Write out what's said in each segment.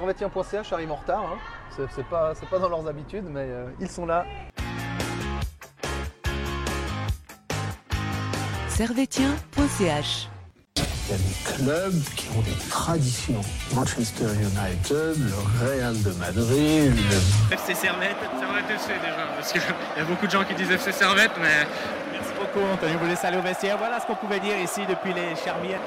Servetien.ch arrive en retard, hein. c'est, c'est pas, c'est pas dans leurs habitudes, mais euh, ils sont là. Servetien.ch Il y a des clubs qui ont des traditions. Manchester United, le Real de Madrid, le FC Servette, Servette FC déjà, parce qu'il y a beaucoup de gens qui disent FC Servette, mais Merci beaucoup, Anthony. Vous laissez aller au vestiaire. Voilà ce qu'on pouvait dire ici depuis les Charmières.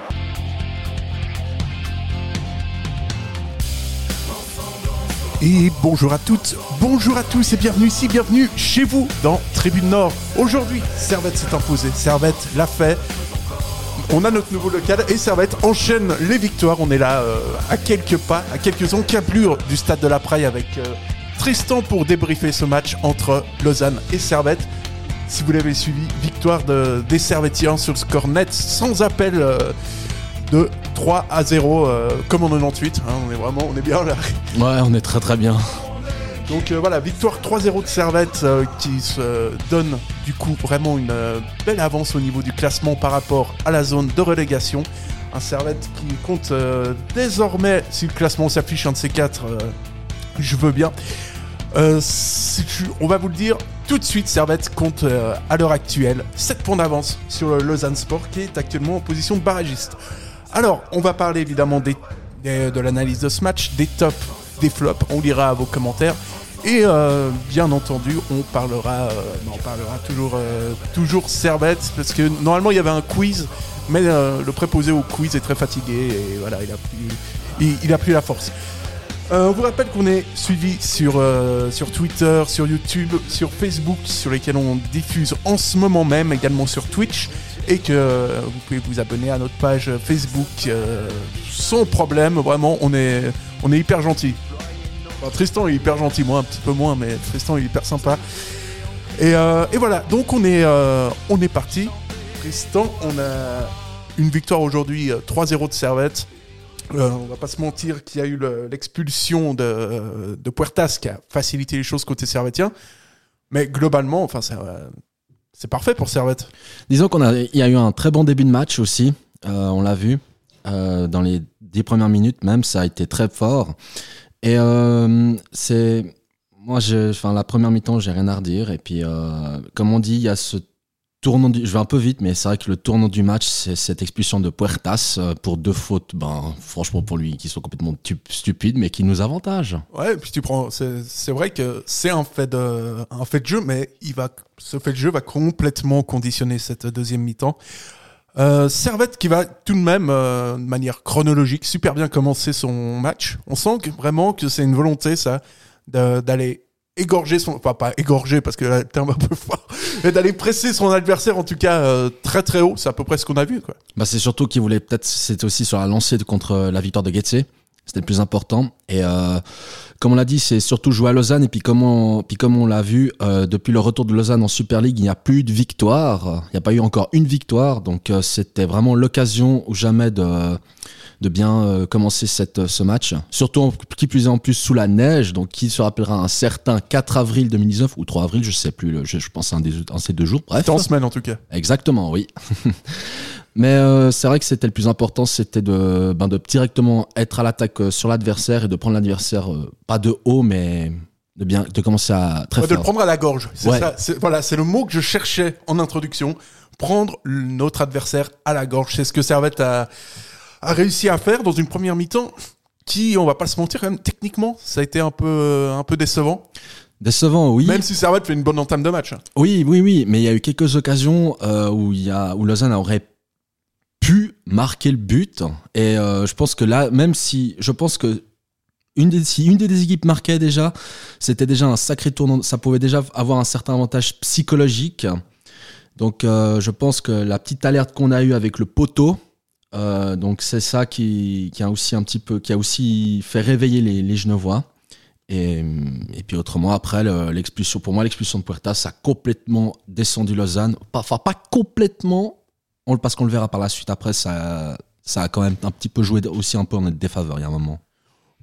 Et bonjour à toutes, bonjour à tous et bienvenue ici, bienvenue chez vous dans Tribune Nord. Aujourd'hui, Servette s'est imposé, Servette l'a fait. On a notre nouveau local et Servette enchaîne les victoires. On est là euh, à quelques pas, à quelques encablures du stade de la Praille avec euh, Tristan pour débriefer ce match entre Lausanne et Servette. Si vous l'avez suivi, victoire de- des Servettiens sur le score net sans appel euh, de 3 à 0 euh, comme en 98. hein. on est vraiment, on est bien là. Ouais, on est très très bien. Donc euh, voilà, victoire 3-0 de Servette euh, qui se donne du coup vraiment une belle avance au niveau du classement par rapport à la zone de relégation. Un Servette qui compte désormais, si le classement s'affiche un de ces quatre, je veux bien. Si tu- on va vous le dire tout de suite, Servette compte euh, à l'heure actuelle 7 points d'avance sur le Lausanne Sport qui est actuellement en position de barragiste. Alors, on va parler évidemment de l'analyse de ce match, des tops, des flops, on lira vos commentaires. Et euh, bien entendu, on parlera, euh, on parlera toujours, euh, toujours Servette, parce que normalement il y avait un quiz, mais euh, le préposé au quiz est très fatigué et voilà, il a plus, il, a plus la force. On vous rappelle qu'on est suivi sur, sur Twitter, sur YouTube, sur Facebook, sur lesquels on diffuse en ce moment même, également sur Twitch, et que euh, vous pouvez vous abonner à notre page Facebook euh, sans problème. Vraiment, on est, hyper gentil. Tristan est hyper gentil, moi un petit peu moins, mais Tristan est hyper sympa. Et, euh, voilà, donc on est, parti. Tristan, on a une victoire aujourd'hui, euh, 3-0 de Servette. Euh, on va pas se mentir qu'il y a eu le- l'expulsion de, Puertas qui a facilité les choses côté servetien. Mais globalement, enfin, ça, c'est parfait pour Servette. Disons qu'on a, y a eu un très bon début de match aussi. Euh, on l'a vu euh, dans les dix premières minutes même, ça a été très fort. Et euh, c'est, moi, je, enfin, la première mi-temps, j'ai rien à redire. Et puis, comme on dit, il y a ce tournant je vais un peu vite, mais c'est vrai que le tournant du match, c'est cette expulsion de Puertas euh, pour deux fautes. Ben, franchement, pour lui, qui sont complètement tu- stupides, mais qui nous avantage. Ouais, puis tu prends. C'est vrai que c'est un fait de un fait de jeu, mais il va ce fait de jeu va complètement conditionner cette deuxième mi-temps. Euh, Servette qui va tout de même, euh, de manière chronologique, super bien commencer son match. On sent que, vraiment que c'est une volonté, ça, d'aller égorger son, enfin pas égorger parce que le terme un peu fort, mais d'aller presser son adversaire en tout cas euh, très très haut. C'est à peu près ce qu'on a vu, quoi. Bah, c'est surtout qu'il voulait peut-être, c'était aussi sur la lancée de- contre la victoire de Getse. C'était le plus important. Et euh, comme on l'a dit, c'est surtout jouer à Lausanne. Et puis comme on, puis comme on l'a vu, euh, depuis le retour de Lausanne en Super League, il n'y a plus de victoire. Il n'y a pas eu encore une victoire. Donc euh, c'était vraiment l'occasion ou jamais de, de bien euh, commencer cette, ce match. Surtout en- qui plus est en plus sous la neige. Donc qui se rappellera un certain 4 avril 2019 ou 3 avril, je sais plus. le- je, je pense à un, des, un ces deux jours. Bref. C'était en semaine en tout cas. Exactement, oui. Mais euh, c'est vrai que c'était le plus important, c'était de, ben, de directement être à l'attaque euh, sur l'adversaire et de prendre l'adversaire euh, pas de haut, mais de bien de commencer à très Ouais, de le prendre à la gorge. C'est Ouais. ça. c'est- Voilà, c'est le mot que je cherchais en introduction. Prendre notre adversaire à la gorge. C'est ce que Servette a, a réussi à faire dans une première mi-temps qui, on va pas se mentir, quand même, techniquement, ça a été un peu, un peu décevant. Décevant, oui. Même si Servette fait une bonne entame de match. Oui, oui, oui. Mais il y a eu quelques occasions euh, où il y a où Lausanne aurait pu marquer le but. Et euh, je pense que là, même si je pense que une des, si une des équipes marquait déjà, c'était déjà un sacré tournant. Ça pouvait déjà avoir un certain avantage psychologique. Donc, euh, je pense que la petite alerte qu'on a eue avec le poteau, euh, donc c'est ça qui, a aussi fait réveiller les, les Genevois. Et, puis autrement, après, le- l'expulsion, pour moi, l'expulsion de Puerta, ça a complètement descendu Lausanne. Enfin, pas complètement, parce qu'on le verra par la suite après, ça, a quand même un petit peu joué aussi un peu en notre défaveur, il y a un moment.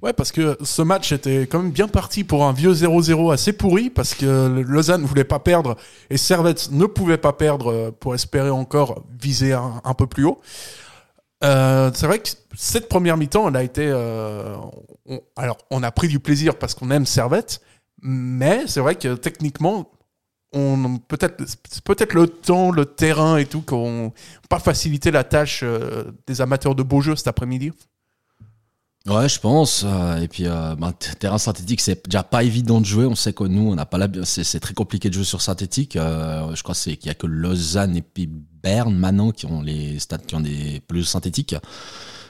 Ouais, parce que ce match était quand même bien parti pour un vieux 0-0 assez pourri, parce que Lausanne voulait pas perdre et Servette ne pouvait pas perdre euh, pour espérer encore viser un peu plus haut. Euh, c'est vrai que cette première mi-temps, elle a été, euh, on- alors, on a pris du plaisir parce qu'on aime Servette, mais c'est vrai que techniquement, on peut-être peut-être le temps, le terrain et tout qui ont pas facilité la tâche euh, des amateurs de beaux jeux cet après-midi. Ouais, je pense. euh, et puis, euh, ben, terrain synthétique, c'est déjà pas évident de jouer. On sait que nous, on n'a pas la, c'est, très compliqué de jouer sur synthétique. Euh, je crois qu'il y a que Lausanne et puis Berne maintenant qui ont les stades qui ont des pelouses synthétiques.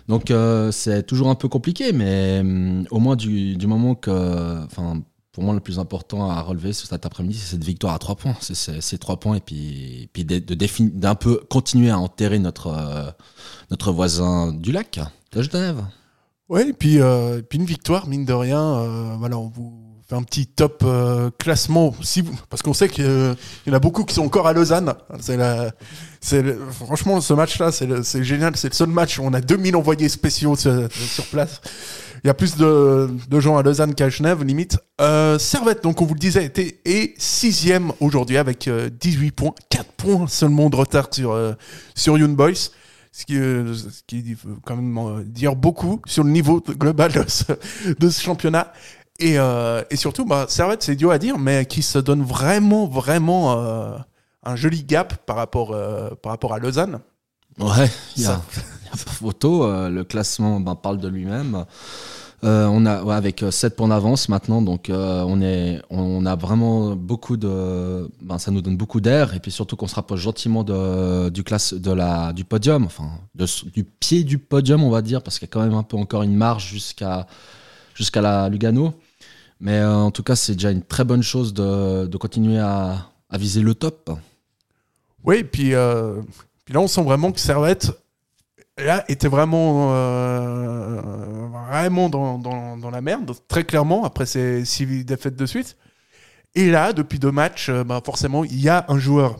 Donc, c'est toujours un peu compliqué, mais hum, au moins du, moment que, enfin, pour moi, le plus important à relever ce cet après-midi, c'est cette victoire à trois points. C'est, trois points et puis, puis de, d'un peu continuer à enterrer notre, notre voisin du lac, de Genève. Et puis, euh, puis une victoire, mine de rien. euh, voilà, on vous fait un petit top euh, classement. Si vous, parce qu'on sait qu'il y en a beaucoup qui sont encore à Lausanne. C'est la, le- franchement, ce match-là, c'est génial. C'est le seul match où on a 2000 envoyés spéciaux sur, sur place. Il y a plus de, de gens à Lausanne qu'à Genève, limite. Euh, Servette, donc on vous le disait, était est sixième aujourd'hui avec euh, 18 points, 4 points seulement de retard sur, euh, sur Young Boys. Ce qui, euh, ce qui veut quand même euh, dire beaucoup sur le niveau global de ce, de ce championnat. Et, euh, et surtout, bah, Servette, c'est idiot à dire, mais qui se donne vraiment, vraiment euh, un joli gap par rapport, euh, par rapport à Lausanne. Ouais, il y a, y pas photo. le classement ben, parle de lui-même. Euh, on a avec 7 points d'avance maintenant, donc euh, on est, on a vraiment beaucoup de, ben, ça nous donne beaucoup d'air et puis surtout qu'on se rapproche gentiment de, du classe, de la, du podium, enfin du pied du podium, on va dire, parce qu'il y a quand même un peu encore une marge jusqu'à, jusqu'à la Lugano. Mais euh, en tout cas, c'est déjà une très bonne chose de, de continuer à, viser le top. Oui, puis, euh, puis là, on sent vraiment que Servette là, était vraiment, euh, vraiment dans, dans, dans la merde, très clairement, après ces six défaites de suite. Et là, depuis deux matchs, euh, bah, forcément, il y a un joueur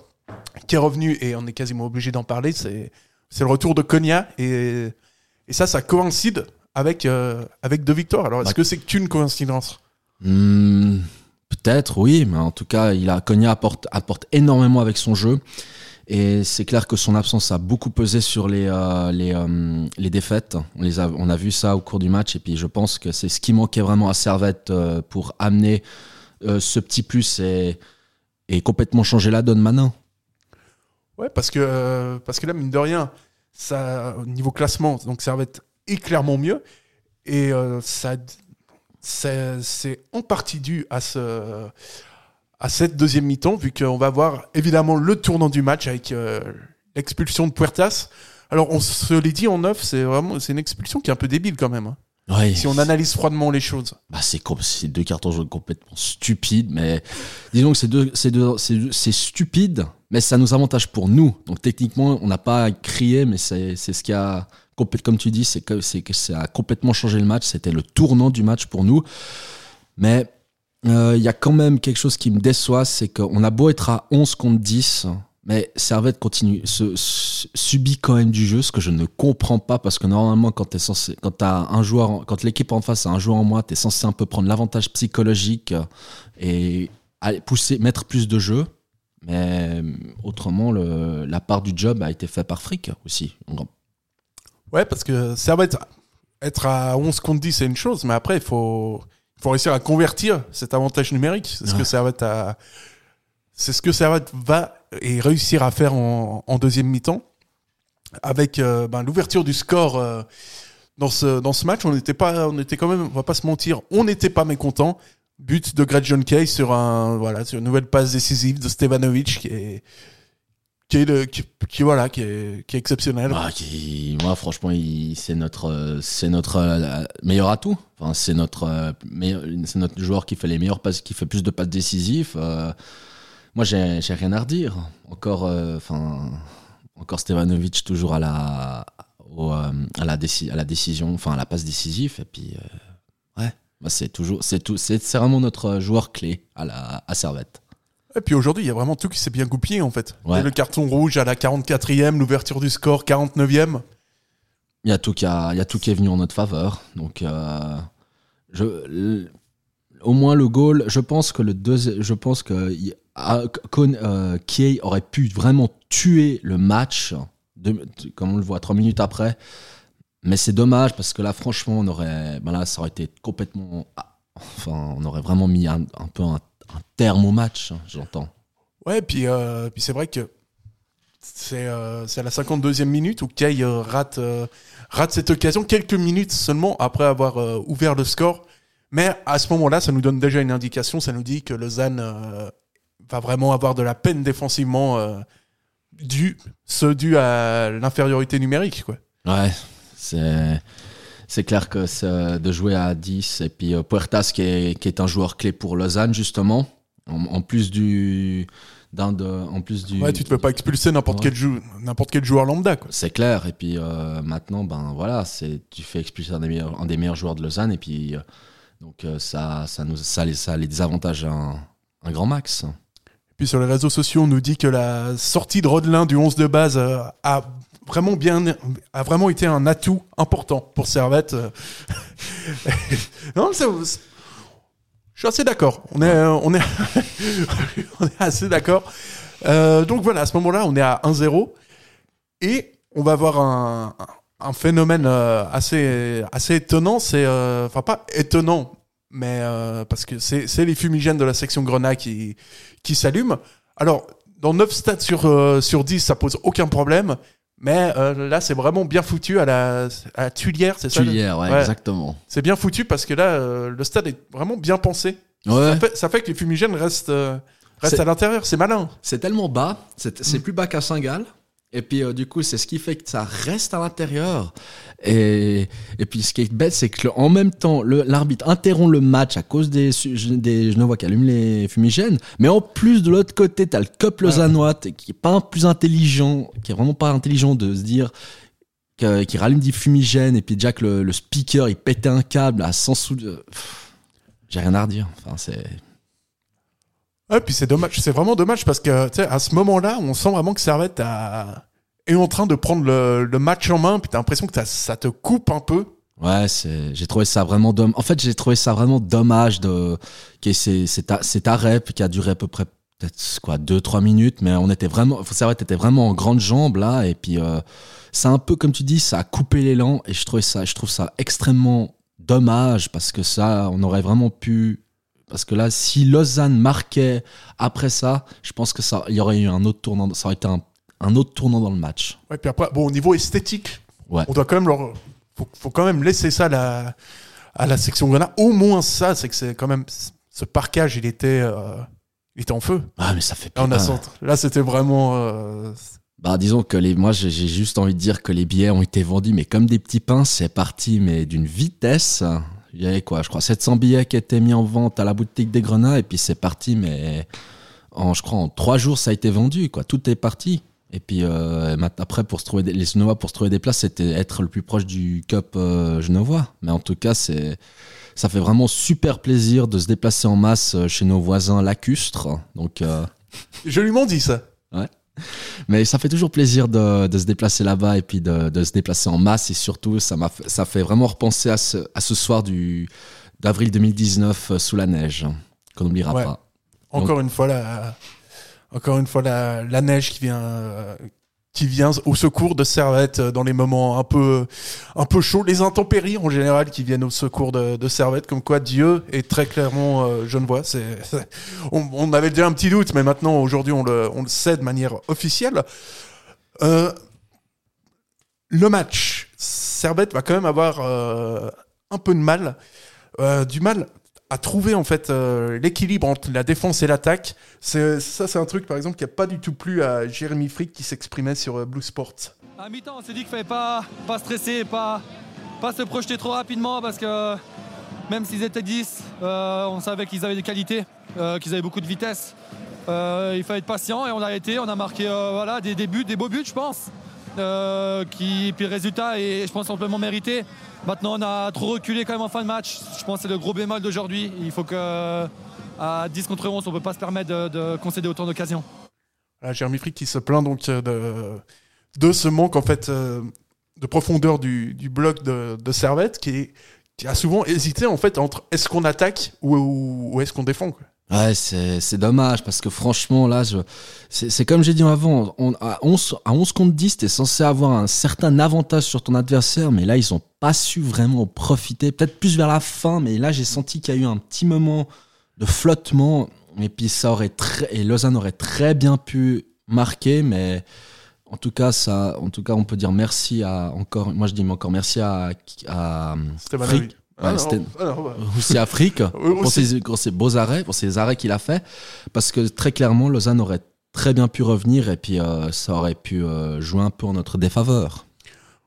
qui est revenu, et on est quasiment obligé d'en parler, c'est c'est le retour de Konya. Et, et ça, ça coïncide avec, euh, avec deux victoires. Alors, est-ce Bah- que c'est qu'une coïncidence? Hmm, Peut-être, oui, mais en tout cas, il a Konya apporte, apporte énormément avec son jeu. Et c'est clair que son absence a beaucoup pesé sur les, euh, euh, les défaites. On, les a, on a vu ça au cours du match. Et puis je pense que c'est ce qui manquait vraiment à Servette euh, pour amener ce petit plus et, et complètement changer la donne maintenant. Ouais, parce que, parce que là, mine de rien, ça, au niveau classement, donc Servette est clairement mieux. Et ça, c'est en partie dû à, ce, à cette deuxième mi-temps, vu qu'on va voir évidemment le tournant du match avec euh, l'expulsion de Puertas. Alors, on se l'est dit en neuf, c'est vraiment c'est une expulsion qui est un peu débile quand même. hein. Ouais. Si on analyse froidement les choses. Bah, c'est com- c'est deux cartons jaunes complètement stupides, mais disons que c'est deux, c'est deux- c'est stupide, mais ça nous avantage pour nous. Donc techniquement, on n'a pas à crier, mais c'est ce qui a, comme tu dis, c'est que, c'est que ça a complètement changé le match. C'était le tournant du match pour nous. Mais euh, il y a quand même quelque chose qui me déçoit, c'est qu'on a beau être à 11 contre 10, mais Servette continue, se, subit quand même du jeu, ce que je ne comprends pas, parce que normalement, quand, censé, quand, un joueur, quand l'équipe en face a un joueur en moins, tu es censé un peu prendre l'avantage psychologique euh, et pousser, mettre plus de jeu. Mais euh, autrement, la part du job a été faite par Frick aussi. Ouais, parce que Servette, être à 11 contre 10, c'est une chose, mais après, il faut, faut réussir à convertir cet avantage numérique. C'est ce Ouais. que Servette a. C'est ce que va et réussir à faire en, en deuxième mi-temps. Avec euh, ben, l'ouverture du score euh, dans, ce, dans ce match, on n'était pas, on était quand même, on va pas se mentir, on n'était pas mécontent. But de Greg John Kay sur un, voilà, sur une nouvelle passe décisive de Stevanovic qui est, qui est qui, qui, voilà, qui est, qui est exceptionnel. Ah, qui- moi, franchement, c'est notre, euh, c'est notre euh, meilleur atout. Enfin, c'est notre, euh, c'est notre joueur qui fait les meilleures passes, qui fait plus de passes décisives. Euh, moi, j'ai, rien à redire. Encore, euh, enfin, encore Stevanovic toujours à la, au, euh, à la, déci- à la décision, enfin, à la passe décisive. Et puis, euh, ouais, Bah, c'est toujours, c'est tout, c'est vraiment notre joueur clé à la, à Servette. Et puis aujourd'hui, il y a vraiment tout qui s'est bien goupillé en fait. Ouais. Le carton rouge à la 44e, l'ouverture du score 49e. Il y a tout qui a, il y a tout qui est venu en notre faveur. Donc, euh, je, au moins le goal, je pense que le deuxième, je pense que euh, Kiei aurait pu vraiment tuer le match, de- comme on le voit trois minutes après. Mais c'est dommage parce que là, franchement, on aurait, ben là, ça aurait été complètement, ah, enfin, on aurait vraiment mis un, un peu un, un terme au match, hein, j'entends. Ouais, puis, euh, puis c'est vrai que c'est euh, à la 52e minute où Kay euh, rate, euh, rate cette occasion, quelques minutes seulement après avoir ouvert le score. Mais à ce moment-là, ça nous donne déjà une indication, ça nous dit que Lausanne va vraiment avoir de la peine défensivement, dû, ce dû à l'infériorité numérique. Quoi. Ouais, c'est c'est clair que de jouer à 10 et puis euh, Puertas qui est, qui est un joueur clé pour Lausanne justement en, en plus du d'un de en plus du Ouais, tu te fais pas expulser n'importe Ouais. quel, n'importe quel joueur lambda. Quoi. c'est clair et puis euh, maintenant ben voilà c'est tu fais expulser un des meilleurs un des meilleurs joueurs de Lausanne et puis euh, donc euh, ça ça nous ça les ça les désavantage un, un grand max Puis sur les réseaux sociaux, on nous dit que la sortie de Rodelin du 11 de base a vraiment bien a vraiment été un atout important pour Servette. non, c'est- je suis assez d'accord. On est, on est, on est assez d'accord. Euh, donc voilà, à ce moment-là, on est à 1-0 et on va avoir un, un phénomène euh, assez, assez étonnant. C'est, euh, enfin pas étonnant, mais euh, parce que c'est, c'est les fumigènes de la section Grenat qui, qui s'allument. Alors, dans 9 stats sur, euh, sur 10, ça pose aucun problème. Mais euh, là, c'est vraiment bien foutu à la, à la tuilière, c'est ça le- Tuilière ouais, Ouais. exactement C'est bien foutu parce que là, euh, le stade est vraiment bien pensé. ouais Ça, fait, ça fait que les fumigènes restent, euh, restent à l'intérieur. C'est malin. C'est tellement bas, c'est c'est Mm. plus bas qu'à Saint-Gall. Et puis, euh, du coup, c'est ce qui fait que ça reste à l'intérieur. Et, et puis, ce qui est bête, c'est que le- en même temps, l'arbitre interrompt le match à cause des, des Genevois qui allument les fumigènes. Mais en plus, de l'autre côté, t'as le Cup lausannois qui est pas un plus intelligent, qui est vraiment pas intelligent de se dire que- qui rallume des fumigènes. Et puis, déjà que le, le speaker, il pétait un câble à 100 sous. Pff, J'ai rien à redire. Enfin, c'est. Ouais, puis c'est dommage. C'est vraiment dommage parce que, tu sais, à ce moment-là, on sent vraiment que Servette est en train de prendre le, match en main. Puis t'as l'impression que ça te coupe un peu. Ouais, c'est, j'ai trouvé ça vraiment dommage. En fait, j'ai trouvé ça vraiment dommage de, qu'il y ait ces- cet, puis qui a duré à peu près peut-être quoi deux trois minutes, mais on était vraiment, faut savoir, vraiment en grande jambe là, et puis euh, c'est un peu comme tu dis, ça a coupé l'élan, et je trouvais ça, je trouve ça extrêmement dommage parce que ça, on aurait vraiment pu, parce que là, si Lausanne marquait après ça, je pense que ça, il y aurait eu un autre tournant, ça aurait été un, un autre tournant dans le match. Ouais, puis après, bon, au niveau esthétique, Ouais. on doit quand même leur, faut, faut quand même laisser ça à la, à la section Grenat. Au moins ça, c'est que c'est quand même, ce parquage, il était, euh, il était en feu. Ah, mais ça fait Là, on a là c'était vraiment, euh, Bah disons que les, moi j'ai juste envie de dire que les billets ont été vendus, mais comme des petits pains, c'est parti, mais d'une vitesse. Il y avait quoi, je crois 700 billets qui étaient mis en vente à la boutique des Grenats, et puis c'est parti, mais en, je crois en trois jours ça a été vendu, quoi. Tout est parti. Et puis euh, après pour se trouver des, les Genevois pour se trouver des places, c'était être le plus proche du Cup euh, genevois. Mais en tout cas, c'est ça fait vraiment super plaisir de se déplacer en masse euh, chez nos voisins lacustres. Donc euh, joliment dit ça. Mais ça fait toujours plaisir de, de se déplacer là-bas et puis de, de se déplacer en masse et surtout ça m'a fait- ça fait vraiment repenser à ce, à ce soir du d'avril 2019 euh, sous la neige qu'on n'oubliera Ouais. pas. Encore une fois, la, encore une fois, la, la neige qui vient, euh, qui vient au secours de Servette euh, dans les moments un peu, un peu chauds. Les intempéries en général qui viennent au secours de, Servette, comme quoi Dieu est très clairement euh, genevois. On, avait déjà un petit doute, mais maintenant aujourd'hui on le, on le sait de manière officielle. Euh, le match, Servette va quand même avoir euh, un peu de mal, du mal à trouver en fait euh, l'équilibre entre la défense et l'attaque. C'est ça, c'est un truc par exemple qui a pas du tout plu à Jérémy Frick qui s'exprimait sur euh, Blue Sport. À mi-temps, on s'est dit qu'il fallait pas, pas stresser, pas, pas se projeter trop rapidement parce que même s'ils étaient 10, euh, on savait qu'ils avaient des qualités, qu'ils avaient beaucoup de vitesse. Il fallait être patient et on a été, on a marqué voilà, des, des buts, des beaux buts, je pense. Euh, qui, puis le résultat est, je pense, amplement mérité. Maintenant, on a trop reculé quand même en fin de match. Je pense que c'est le gros bémol d'aujourd'hui. Il faut que à 10 contre 11, on ne peut pas se permettre de, de concéder autant d'occasions. Voilà, Jérémy Frick qui se plaint donc euh, de, de ce manque en fait euh, de profondeur du, bloc de, de Servette qui, a souvent hésité en fait entre est-ce qu'on attaque ou, est-ce qu'on défend. Ouais, c'est dommage parce que franchement, là, c'est comme j'ai dit avant, on, à, 11, à 11 contre 10, t'es censé avoir un certain avantage sur ton adversaire, mais là, ils ont pas su vraiment en profiter. Peut-être plus vers la fin, mais là, j'ai senti qu'il y a eu un petit moment de flottement. Et puis, ça aurait très, et Lausanne aurait très bien pu marquer, mais en tout cas, ça, en tout cas, on peut dire merci à encore, moi je dis encore merci à, à. Frick. Ah ah bah. aussi Afrique Oui, pour aussi. ses, pour ses beaux arrêts, pour ces arrêts qu'il a fait, parce que très clairement Lausanne aurait très bien pu revenir et puis euh, ça aurait pu euh, jouer un peu en notre défaveur.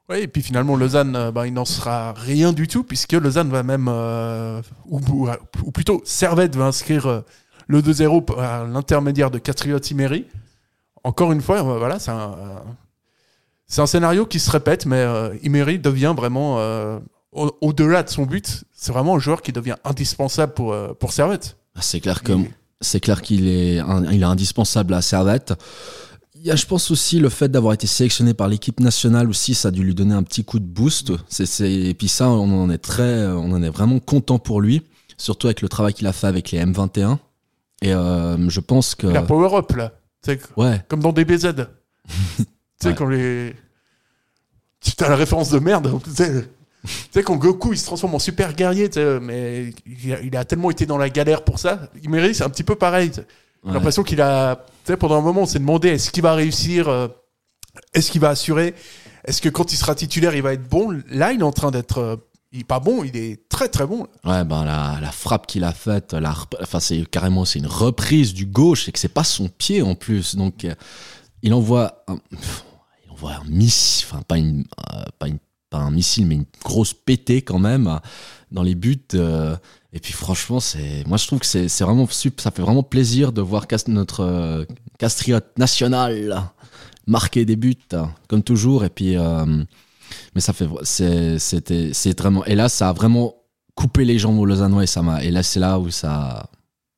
Ouais, et puis finalement, Lausanne, euh, bah, il n'en sera rien du tout, puisque Lausanne va même, euh, ou, ou- ou plutôt Servette va inscrire le 2-0 par l'intermédiaire de Catriot Imeri. Encore une fois, voilà, c'est un, un scénario qui se répète, mais Imeri devient vraiment, au- au-delà de son but, c'est vraiment un joueur qui devient indispensable pour, euh, pour Servette. Ah, C'est clair que c'est clair qu'il est, un- il est indispensable à Servette. Il y a, je pense aussi le fait d'avoir été sélectionné par l'équipe nationale aussi, ça a dû lui donner un petit coup de boost. C'est, et puis ça, on en est très, on en est vraiment content pour lui, surtout avec le travail qu'il a fait avec les M21. Et euh, je pense que, La Power Up, là. Ouais, comme dans DBZ. tu sais, Ouais. quand les. Tu as la référence de merde. Tu sais, quand Goku il se transforme en super guerrier, mais il a, il a tellement été dans la galère pour ça. Imeri, c'est un petit peu pareil. J'ai ouais. l'impression qu'il a. Tu sais, pendant un moment, on s'est demandé est-ce qu'il va réussir euh, Est-ce qu'il va assurer? Est-ce que quand il sera titulaire, il va être bon? Là, il est en train d'être. euh, il est pas bon, il est très très bon. Ouais, ben la, la frappe qu'il a faite, la, enfin c'est carrément c'est une reprise du gauche et que c'est pas son pied en plus, donc euh, il envoie un, il envoie un missile, enfin pas une, euh, pas une, un missile mais une grosse pétée quand même euh, dans les buts. euh, et puis franchement, c'est, moi je trouve que c'est, c'est vraiment ça fait vraiment plaisir de voir notre euh, Castriote national marquer des buts comme toujours et puis. mais ça fait c'est c'était c'est vraiment et là ça a vraiment coupé les jambes aux Lausannois et ça m'a et là c'est là où ça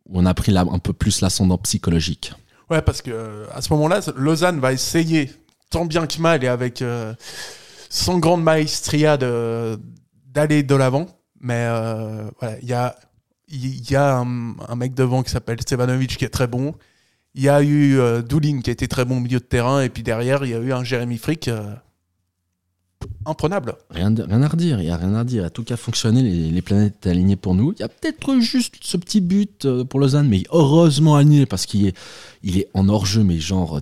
où on a pris un peu plus l'ascendant psychologique Ouais, parce que à ce moment-là, Lausanne va essayer, tant bien que mal et avec son grande maestria d'aller de l'avant. Mais euh, voilà, il y a, y a un, mec devant qui s'appelle Stevanovic qui est très bon. Il y a eu euh, Doulin qui été très bon au milieu de terrain. Et puis derrière, il y a eu un Jérémy Frick euh, imprenable. rien, rien à redire il y a rien à dire tout a fonctionné les, les planètes alignées pour nous il y a peut-être juste ce petit but euh, pour Lausanne mais heureusement aligné parce qu'il est il est en hors jeu mais genre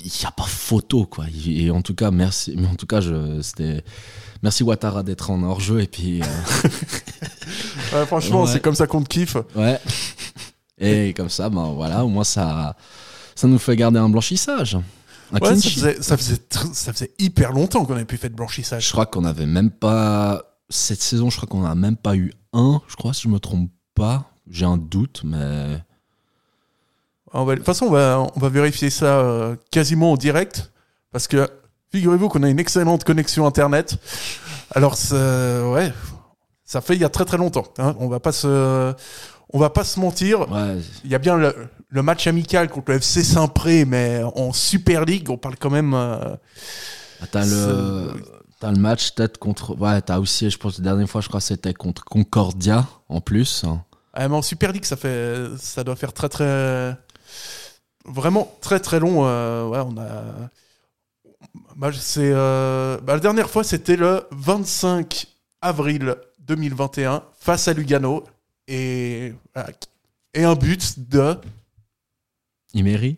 il n'y a pas photo quoi et en tout cas merci mais en tout cas je c'était merci Ouattara d'être en hors jeu et puis euh, Ouais, franchement, Ouais. c'est comme ça qu'on te kiffe. Ouais. Et comme ça, ben voilà, au moins ça, ça nous fait garder un blanchissage. Un Ouais, clean ça faisait, ça, faisait tr- ça faisait hyper longtemps qu'on avait plus fait de blanchissage. Je crois qu'on avait même pas cette saison. Je crois qu'on a même pas eu un. Je crois si je me trompe pas. J'ai un doute, mais On va- de toute façon, on va, on va vérifier ça euh, quasiment en direct. Parce que figurez-vous qu'on a une excellente connexion Internet. Alors, ça- ouais, ça fait il y a très très longtemps. hein. On va pas se, on va pas se mentir. ouais, Il y a bien le, le match amical contre le FC Saint-Pré, mais en Super League, on parle quand même. euh, t'as le, t'as le match peut-être contre. Ouais, t'as aussi, je pense, la dernière fois, je crois, c'était contre Concordia en plus. ah, mais en Super League, ça fait, ça doit faire très très, vraiment très très long. euh, ouais, on a. Bah, c'est, euh, bah, la dernière fois, c'était le 25 avril 2021 face à Lugano et voilà, et un but de Imery.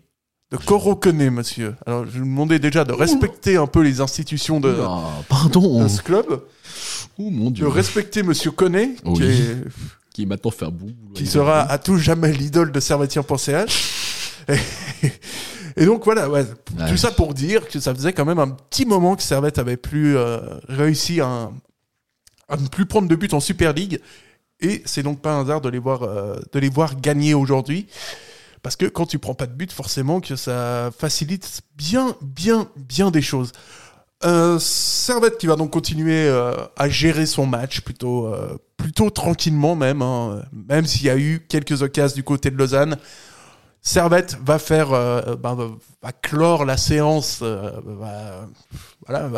de Korokone, monsieur. Alors, je vous demandais déjà de respecter un peu les institutions de, Oh, pardon. de ce club, Oh mon de dieu. respecter monsieur Koné, qui Oui. est Qui est maintenant faire boum. qui sera à tout jamais l'idole de Servetien.ch. Et, et donc voilà, ouais, Ouais. tout ça pour dire que ça faisait quand même un petit moment que Servette avait plus euh, réussi à, à ne plus prendre de but en Super League. Et c'est donc pas un hasard de les voir, euh, de les voir gagner aujourd'hui. Parce que quand tu prends pas de but, forcément que ça facilite bien, bien, bien des choses. Euh, Servette qui va donc continuer euh, à gérer son match plutôt, euh, plutôt tranquillement même, hein, même s'il y a eu quelques occasions du côté de Lausanne. Servette va faire, euh, ben, va, clore la séance, euh, va, voilà,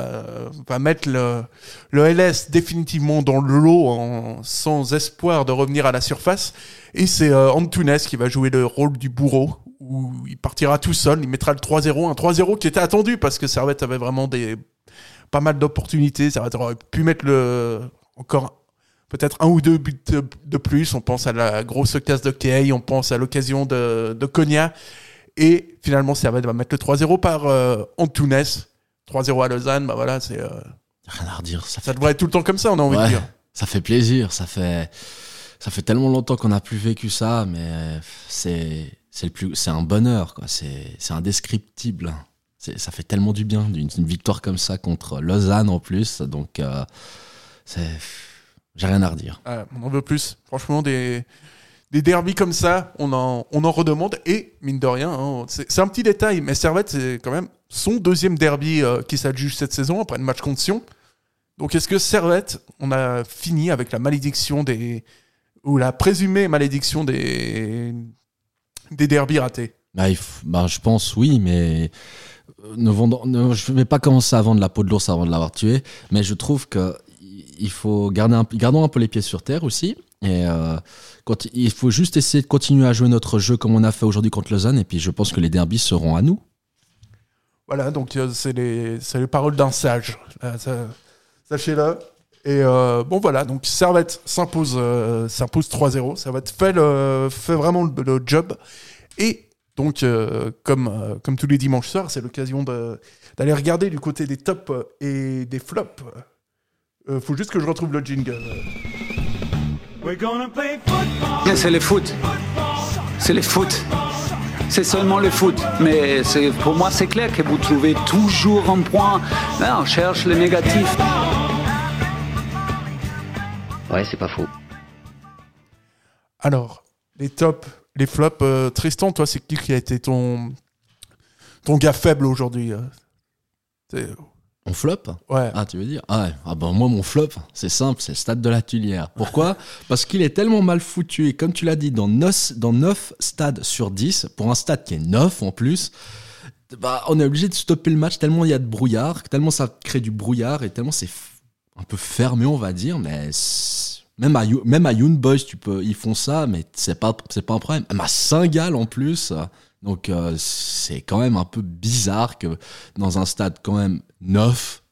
va mettre le, le LS définitivement dans le lot en- sans espoir de revenir à la surface. Et c'est euh, Antunes qui va jouer le rôle du bourreau, où il partira tout seul, il mettra le 3-0, un 3-0 qui était attendu parce que Servette avait vraiment des pas mal d'opportunités. Servette aurait pu mettre le encore peut-être un ou deux buts de, de plus. On pense à la grosse casse de Kay, on pense à l'occasion de, de Konya. Et finalement, Servette va mettre le 3-0 par euh, Antunes. 3-0 à Lausanne, bah voilà, c'est, euh, Rien à redire. Ça, devrait être tout le temps comme ça, on a envie de Ouais. dire. ça fait plaisir. Ça fait, ça fait tellement longtemps qu'on n'a plus vécu ça, mais c'est, c'est le plus, c'est un bonheur, quoi. C'est, c'est indescriptible. Ça fait tellement du bien d'une une victoire comme ça contre Lausanne en plus. Donc, euh, c'est, j'ai rien à redire. Ouais, on en veut plus. Franchement, des, des derbies comme ça, on en, on en redemande. Et, mine de rien, hein, c'est un petit détail, mais Servette, c'est quand même son deuxième derby euh, qui s'adjuge cette saison après le match contre Sion. Donc, est-ce que Servette, on a fini avec la malédiction des. ou la présumée malédiction des. des derbies ratés? Bah, il f- bah, je pense oui, mais euh, ne vendons- ne- je ne vais pas commencer à vendre la peau de l'ours avant de l'avoir tué, mais je trouve que il faut garder un, gardons un peu les pieds sur terre aussi. Et euh, quand, il faut juste essayer de continuer à jouer notre jeu comme on a fait aujourd'hui contre Lausanne, et puis je pense que les derbies seront à nous. Voilà, donc euh, c'est les, les paroles d'un sage. Euh, Sachez-le. Et bon voilà, donc Servette s'impose euh, s'impose 3-0. Servette fait, le, fait vraiment le, job. Et donc, comme, comme tous les dimanches soirs, c'est l'occasion d'aller regarder du côté des tops et des flops. Euh, faut juste que je retrouve le jingle. Bien, C'est le foot. C'est le foot. C'est seulement le foot. Mais c'est- pour moi, c'est clair que vous trouvez toujours un point. Là, on cherche le négatif. Ouais, c'est pas faux. Alors, les tops, les flops. euh, Tristan, toi, c'est qui qui a été ton, ton gars faible aujourd'hui euh? C'est- On flop Ouais. Ah, tu veux dire ah, ouais. ah ben moi, mon flop, c'est simple, c'est le stade de la Tuilière. Pourquoi? Parce qu'il est tellement mal foutu, et comme tu l'as dit, dans 9, dans 9 stades sur 10, pour un stade qui est 9 en plus, bah, on est obligé de stopper le match tellement il y a de brouillard, tellement ça crée du brouillard, et tellement c'est un peu fermé, on va dire, mais même à, You- même à Young Boys, tu peux, ils font ça, mais c'est pas, c'est pas un problème. Même à Saint-Gall en plus, donc euh, c'est quand même un peu bizarre que dans un stade quand même neuf,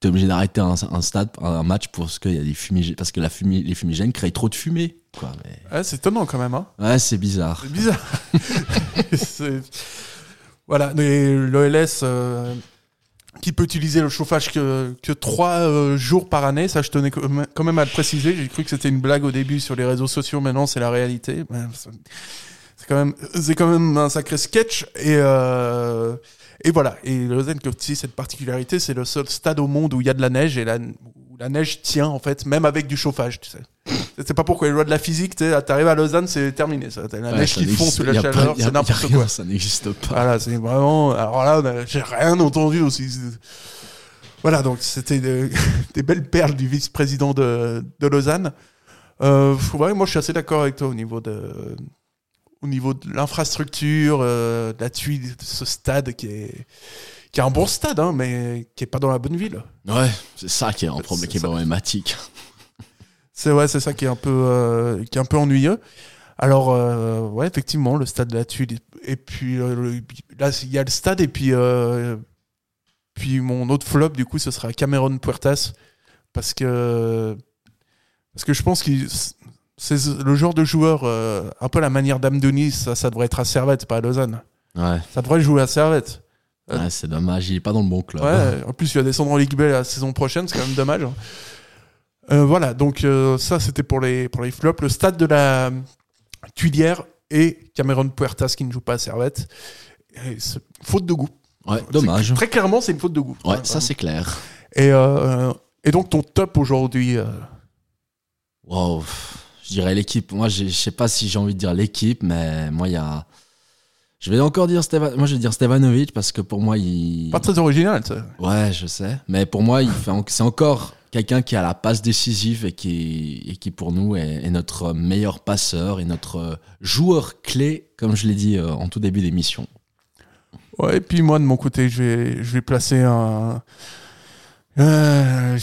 t'es obligé d'arrêter un, un stade, un match parce qu'il y a des fumigènes, parce que la fumée, les fumigènes créent trop de fumée. Quoi, mais... Ouais, c'est étonnant quand même. Hein. Ouais, c'est bizarre. C'est bizarre. Voilà, l'OLS euh, qui peut utiliser le chauffage que, que trois euh, jours par année, ça je tenais quand même à le préciser. J'ai cru que c'était une blague au début sur les réseaux sociaux, maintenant c'est la réalité. Quand même, c'est quand même un sacré sketch et euh, et voilà. Et Lausanne aussi cette particularité, c'est le seul stade au monde où il y a de la neige et la, où la neige tient en fait, même avec du chauffage. Tu sais. C'est pas pourquoi les lois de la physique, tu sais, t'arrives à Lausanne, c'est terminé. Ça. La Ouais, neige ça qui fond sous la chaleur, c'est n'importe quoi. Ça n'existe pas. Voilà, c'est vraiment. Alors là, j'ai rien entendu aussi. Voilà, donc c'était de- des belles perles du vice-président de, de Lausanne. Euh, ouais, moi, je suis assez d'accord avec toi au niveau de, au niveau de l'infrastructure, euh, de la tuile de ce stade qui est, qui est un bon stade, hein, mais qui est pas dans la bonne ville. Ouais, c'est ça qui est un problème qui est problématique. C'est ouais, c'est ça qui est un peu, euh, qui est un peu ennuyeux. Alors, euh, ouais, effectivement, le stade de la Tuile. Et puis euh, le- là, il y a le stade et puis, puis mon autre flop du coup, ce sera Cameron Puertas parce que parce que je pense que c'est le genre de joueur euh, un peu la manière d'Amdouni, ça, ça devrait être à Servette, pas à Lausanne. Ouais, Ça devrait jouer à Servette. ouais c'est dommage, il est pas dans le bon club. Ouais, en plus, il va descendre en Ligue B la saison prochaine, c'est quand même dommage. Euh, voilà, donc euh, ça, c'était pour les, pour les flops. Le stade de la Tuilière et Cameron Puertas qui ne joue pas à Servette. Et faute de goût. Ouais, dommage. Très clairement, c'est une faute de goût. Ouais, ça c'est clair. Et, euh, et donc, ton top aujourd'hui euh, Wow, je dirais l'équipe. Moi, je sais pas si j'ai envie de dire l'équipe, mais moi, il y a. Je vais encore dire Stevan... Moi, je vais dire Stevanovic parce que pour moi, il. Pas très original, ça. Ouais, je sais. Mais pour moi, il fait c'est encore quelqu'un qui a la passe décisive et qui, et qui pour nous est, est notre meilleur passeur et notre joueur clé, comme je l'ai dit euh, en tout début d'émission. Ouais, et puis moi, de mon côté, je vais, je vais placer un. Euh,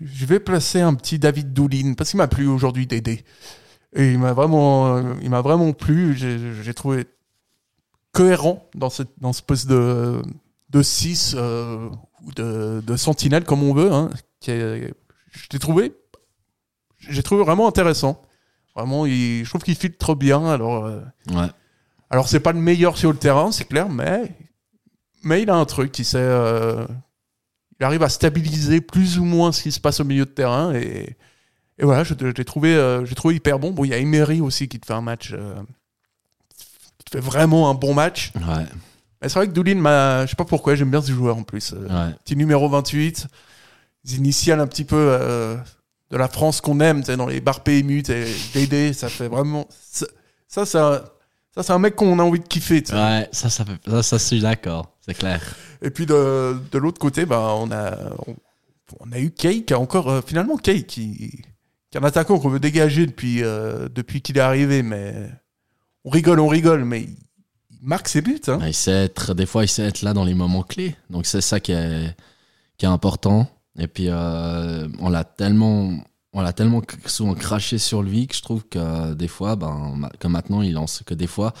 je vais placer un petit David Doulin, parce qu'il m'a plu aujourd'hui d'aider. Et il m'a vraiment, euh, il m'a vraiment plu. J'ai trouvé cohérent dans, cette, dans ce poste de, de 6 euh, ou de, de sentinelle, comme on veut. Hein, qui est- je l'ai trouvé, j'ai trouvé vraiment intéressant. Vraiment, il, je trouve qu'il filtre bien. Alors, euh, Ouais. alors c'est pas le meilleur sur le terrain, c'est clair, mais, mais il a un truc. Il, sait, euh, il arrive à stabiliser plus ou moins ce qui se passe au milieu de terrain. Et, et voilà, je, je l'ai trouvé, euh, j'ai trouvé hyper bon. Bon, il y a Emery aussi qui te fait un match. euh, qui te fait vraiment un bon match. Ouais. Mais c'est vrai que Doulin, m'a- je sais pas pourquoi, j'aime bien ce joueur en plus. Euh, Ouais. Petit numéro 28, les initiales un petit peu euh, de la France qu'on aime, dans les bars PMU, DD, ça fait vraiment. Ça, ça, c'est un, ça, c'est un mec qu'on a envie de kiffer. tu sais. Ouais, ça, ça, fait, ça, ça, je suis d'accord, c'est clair. Et puis de, de l'autre côté, bah, on, a, on, on a eu Kay qui a encore. euh, finalement, Kay qui, qui est un attaquant qu'on veut dégager depuis, euh, depuis qu'il est arrivé, mais on rigole, on rigole, mais il, il marque ses buts. Hein. Ouais, Il sait être, des fois, il sait être là dans les moments clés. Donc, c'est ça qui est, qui est important. Et puis, euh, on l'a tellement, on l'a tellement souvent craché sur lui que je trouve que euh, des fois, ben, que maintenant, il lance que des fois,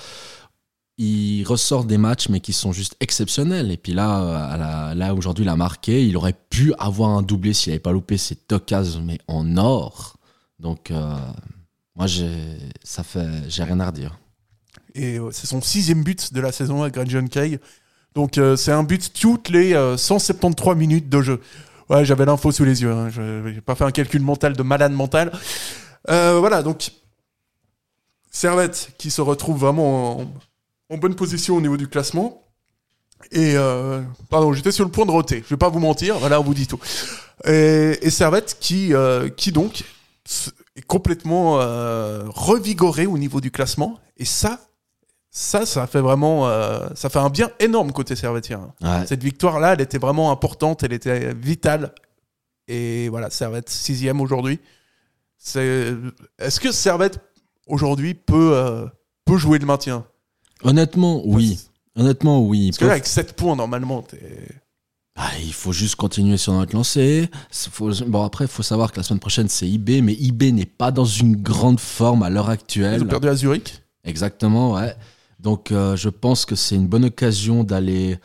il ressort des matchs, mais qui sont juste exceptionnels. Et puis là, euh, là aujourd'hui, il a marqué. Il aurait pu avoir un doublé s'il n'avait pas loupé cette occasion, mais en or. Donc, euh, moi, j'ai, ça fait, j'ai rien à redire. Et c'est son sixième but de la saison avec John Kay. Donc c'est un but toutes les euh, 173 minutes de jeu. Ouais, j'avais l'info sous les yeux. Hein. Je n'ai pas fait un calcul mental de malade mental. Euh, voilà, donc Servette qui se retrouve vraiment en, bonne position au niveau du classement. Et euh, pardon, j'étais sur le point de roter. Je vais pas vous mentir. Voilà, on vous dit tout. Et, et Servette qui, euh, qui donc est complètement euh, revigoré au niveau du classement. Et ça, ça, ça fait vraiment, euh, ça fait un bien énorme côté servetien. Ouais. Cette victoire-là, elle était vraiment importante, elle était vitale. Et voilà, Servette sixième aujourd'hui. Est-ce que Servette aujourd'hui peut euh, peut jouer le maintien? Honnêtement, oui. Honnêtement, oui. Parce que là, avec 7 points normalement, t'es- Ah, il faut juste continuer sur notre lancée. Faut- Bon, après, il faut savoir que la semaine prochaine, c'est IB, mais IB n'est pas dans une grande forme à l'heure ils actuelle. ont perdu à Zurich. Exactement, ouais. Donc, euh, je pense que c'est une bonne occasion d'aller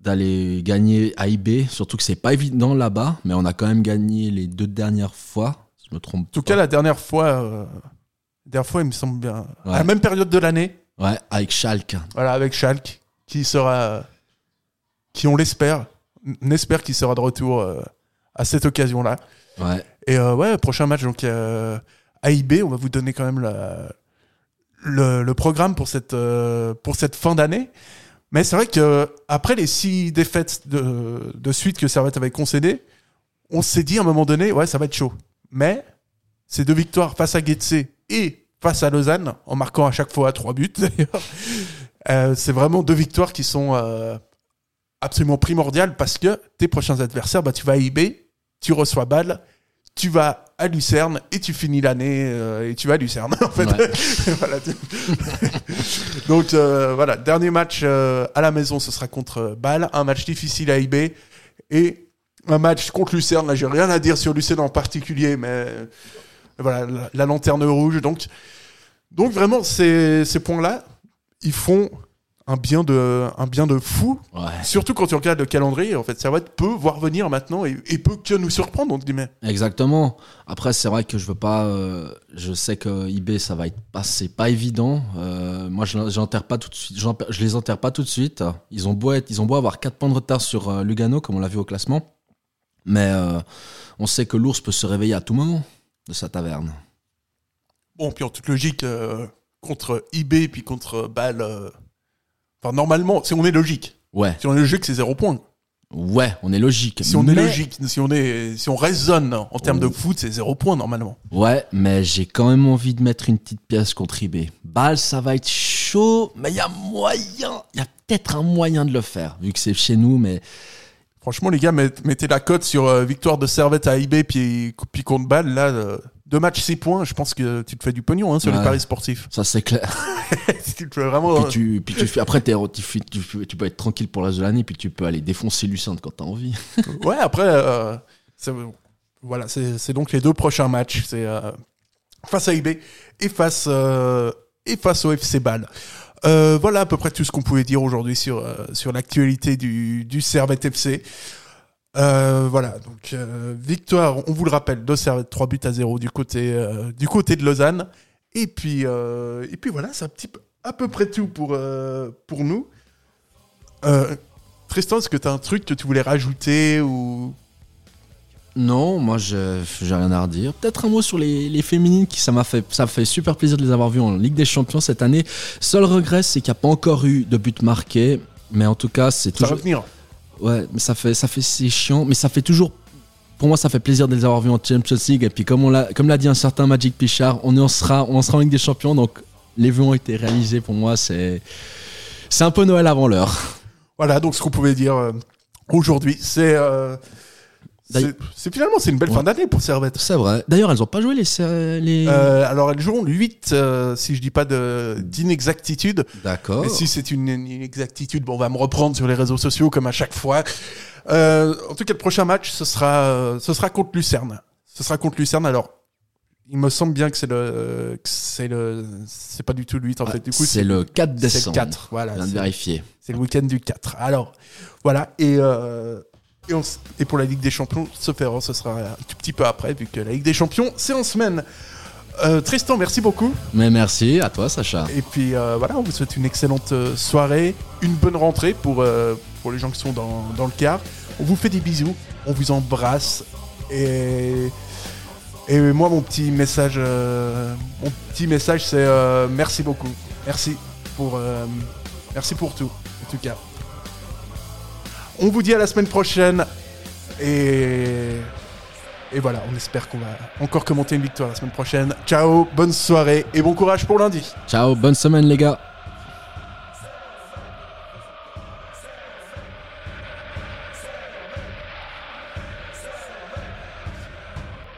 d'aller gagner à IB, surtout que c'est pas évident là-bas, mais on a quand même gagné les deux dernières fois, si je me trompe En tout cas, la dernière fois, euh, dernière fois, il me semble bien, à la même période de l'année, Ouais, avec Schalke. voilà, avec Schalke, qui sera, qui on l'espère, on espère qu'il sera de retour euh, à cette occasion-là. Ouais. Et euh, ouais, prochain match donc euh, AIB, on va vous donner quand même la- le, programme pour cette euh, pour cette fin d'année. Mais c'est vrai que après les six défaites de, de suite que Servette avait concédées, on s'est dit à un moment donné, ouais, ça va être chaud. Mais ces deux victoires face à Getse et face à Lausanne, en marquant à chaque fois trois buts d'ailleurs, euh, c'est vraiment deux victoires qui sont euh, absolument primordiales parce que tes prochains adversaires, bah, tu vas à IB, tu reçois balle, tu vas à Lucerne et tu finis l'année euh, et tu vas à Lucerne en fait. Ouais. Voilà, Donc euh, voilà, dernier match euh, à la maison, ce sera contre Bâle, un match difficile à IB et un match contre Lucerne. Là, j'ai rien à dire sur Lucerne en particulier, mais voilà, la, la lanterne rouge. Donc, donc vraiment, ces, ces points-là, ils font un bien de, un bien de fou. Ouais. Surtout quand tu regardes le calendrier, en fait, Servette peut voir venir maintenant et, et peut que nous surprendre, entre guillemets. Exactement. Après, c'est vrai que je veux pas. euh, je sais que IB, ça va être pas, c'est pas évident. Euh, moi, je j'enterre pas tout de suite. Je les enterre pas tout de suite. Ils ont beau être, ils ont beau avoir 4 points de retard sur euh, Lugano, comme on l'a vu au classement. Mais on sait que l'ours peut se réveiller à tout moment de sa taverne. Bon, puis en toute logique, contre IB puis contre Bâle, enfin, normalement, si on est logique, Ouais, si on est logique, c'est zéro point. ouais, on est logique. Si on est logique, si on, est, si on raisonne en termes de foot, c'est zéro point normalement. Ouais, mais j'ai quand même envie de mettre une petite pièce contre IB. Bâle, ça va être chaud, mais il y a moyen, il y a peut-être un moyen de le faire, vu que c'est chez nous, mais Franchement, les gars, met- mettez la cote sur euh, victoire de Servette à IB puis, puis contre balle. Là, euh, deux matchs, six points. Je pense que tu te fais du pognon hein, sur les paris sportifs. Ça, c'est clair. tu te fais vraiment. Puis tu, puis tu fais, après, t'es- tu, tu, tu peux être tranquille pour la reste de l'année, puis tu peux aller défoncer Lucente quand t'as envie. Ouais, après, euh, c'est- voilà, c'est donc les deux prochains matchs. C'est euh, face à IB et face, euh, et face au FC Bâle. Voilà à peu près tout ce qu'on pouvait dire aujourd'hui sur, sur l'actualité du, du Servette FC. Euh, voilà, donc euh, victoire, on vous le rappelle, de Servette 3 buts à 0 du côté, euh, du côté de Lausanne. Et puis, et puis voilà, c'est un petit à peu près tout pour, pour nous. Tristan, est-ce que tu as un truc que tu voulais rajouter ou? Non, moi je- j'ai rien à redire. Peut-être un mot sur les, les féminines qui ça m'a fait ça fait super plaisir de les avoir vues en Ligue des Champions cette année. Seul regret c'est qu'il n'y a pas encore eu de but marqué, mais en tout cas c'est ça va toujours venir ouais, mais ça fait ça fait c'est chiant, mais ça fait toujours pour moi ça fait plaisir de les avoir vues en Champions League et puis comme on l'a comme l'a dit un certain Magic Pichard, on en sera on en sera en Ligue des Champions donc les vœux ont été réalisés pour moi, c'est c'est un peu Noël avant l'heure. Voilà, donc ce qu'on pouvait dire euh, aujourd'hui, c'est. euh, c'est finalement c'est une belle fin d'année pour Servette. C'est vrai. D'ailleurs, elles ont pas joué les les Euh, alors elles joueront le 8 euh, si je dis pas de- d'inexactitude. D'accord. Et si c'est une inexactitude, bon, on va me reprendre sur les réseaux sociaux comme à chaque fois. Euh, en tout cas, le prochain match, ce sera, ce sera contre Lucerne. Ce sera contre Lucerne. Alors, il me semble bien que c'est le, c'est le, c'est pas du tout le 8 en fait. Du coup, c'est le 4 c'est le décembre. 4. Voilà. Je viens de c'est- vérifier. C'est le week-end du 4. Alors, voilà. Et, euh, et, on s- et pour la Ligue des Champions, ce ferrant, ce sera un tout petit peu après, vu que la Ligue des Champions, c'est en semaine. Euh, Tristan, merci beaucoup. Mais merci à toi, Sacha. Et puis euh, voilà, on vous souhaite une excellente euh, soirée, une bonne rentrée pour, euh, pour les gens qui sont dans, dans le car. On vous fait des bisous, on vous embrasse. Et, et moi, mon petit message, mon petit message, c'est merci beaucoup. Merci pour, merci pour tout, en tout cas. On vous dit à la semaine prochaine. Et, et voilà, on espère qu'on va encore commenter une victoire la semaine prochaine. Ciao, bonne soirée et bon courage pour lundi. Ciao, bonne semaine les gars.